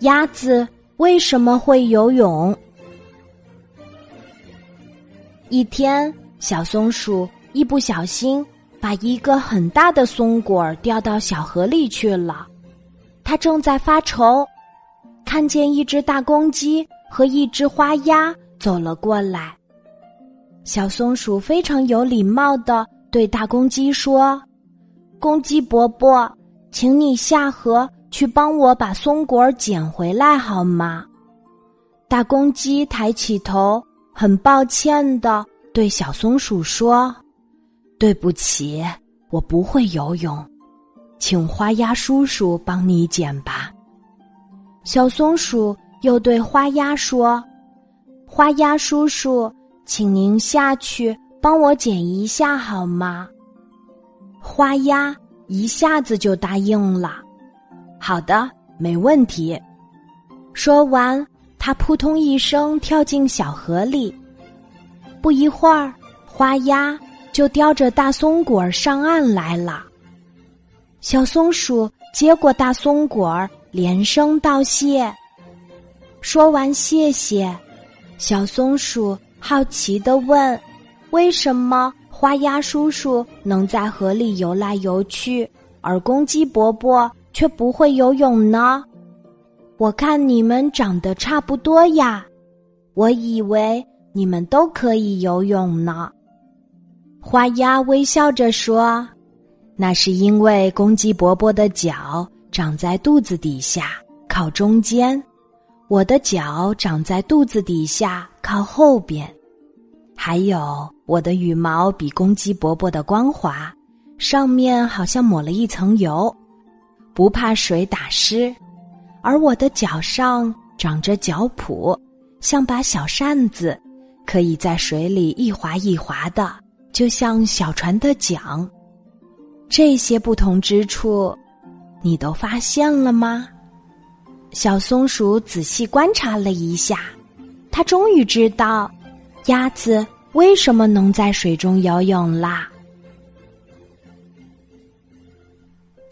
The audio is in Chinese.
鸭子为什么会游泳？一天，小松鼠一不小心把一个很大的松果掉到小河里去了。它正在发愁，看见一只大公鸡和一只花鸭走了过来。小松鼠非常有礼貌的对大公鸡说：“公鸡伯伯，请你下河去帮我把松果捡回来好吗？”大公鸡抬起头。很抱歉的对小松鼠说：“对不起，我不会游泳，请花鸭叔叔帮你捡吧。”小松鼠又对花鸭说：“花鸭叔叔，请您下去帮我捡一下好吗？”花鸭一下子就答应了：“好的，没问题。”说完。他扑通一声跳进小河里，不一会儿，花鸭就叼着大松果上岸来了。小松鼠接过大松果，连声道谢。说完谢谢，小松鼠好奇的问：“为什么花鸭叔叔能在河里游来游去，而公鸡伯伯却不会游泳呢？”我看你们长得差不多呀，我以为你们都可以游泳呢。花鸭微笑着说：“那是因为公鸡伯伯的脚长在肚子底下，靠中间；我的脚长在肚子底下，靠后边。还有我的羽毛比公鸡伯伯的光滑，上面好像抹了一层油，不怕水打湿。”而我的脚上长着脚蹼，像把小扇子，可以在水里一划一划的，就像小船的桨。这些不同之处，你都发现了吗？小松鼠仔细观察了一下，它终于知道，鸭子为什么能在水中游泳啦。